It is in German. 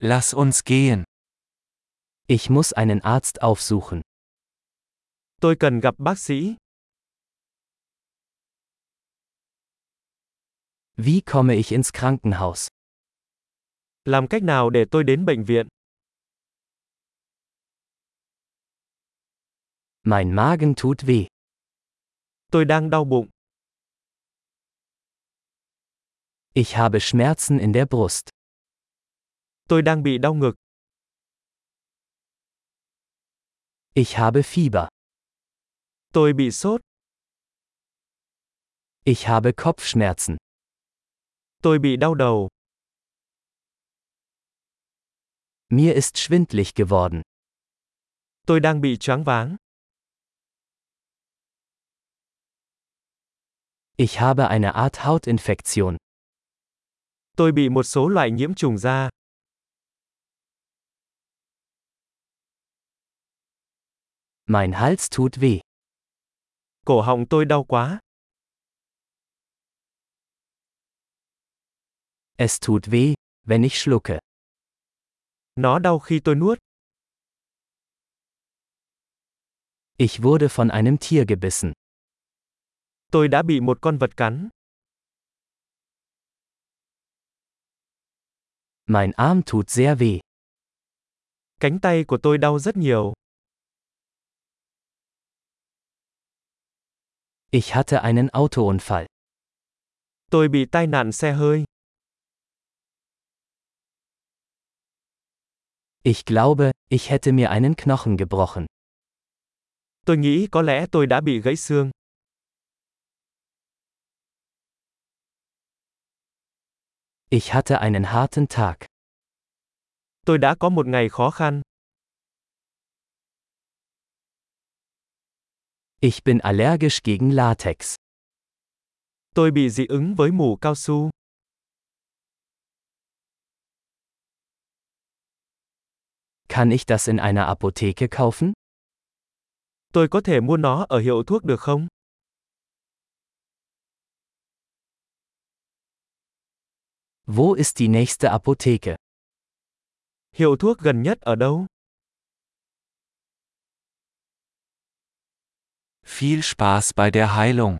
Lass uns gehen. Ich muss einen Arzt aufsuchen. Tôi cần gặp bác sĩ. Wie komme ich ins Krankenhaus? Làm cách nào để tôi đến bệnh viện? Mein Magen tut weh. Tôi đang đau bụng. Ich habe Schmerzen in der Brust. Tôi đang bị đau ngực. Ich habe Fieber. Tôi bị sốt. Ich habe Kopfschmerzen. Tôi bị đau đầu. Mir ist schwindlig geworden. Tôi đang bị choáng váng. Ich habe eine Art Hautinfektion. Tôi bị một số loại nhiễm trùng da. Mein Hals tut weh. Cổ họng tôi đau quá. Es tut weh, wenn ich schlucke. Nó đau khi tôi nuốt. Ich wurde von einem Tier gebissen. Tôi đã bị một con vật cắn. Mein Arm tut sehr weh. Cánh tay của tôi đau rất nhiều. Ich hatte einen Autounfall. Tôi bị tai nạn xe hơi. Ich glaube, ich hätte mir einen Knochen gebrochen. Tôi nghĩ có lẽ tôi đã bị gãy xương. Ich hatte einen harten Tag. Tôi đã có một ngày khó khăn. Ich bin allergisch gegen Latex. Tôi bị dị ứng với mủ cao su. Kann ich das in einer Apotheke kaufen? Tôi có thể mua nó ở hiệu thuốc được không? Wo ist die nächste Apotheke? Hiệu thuốc gần nhất ở đâu? Viel Spaß bei der Heilung.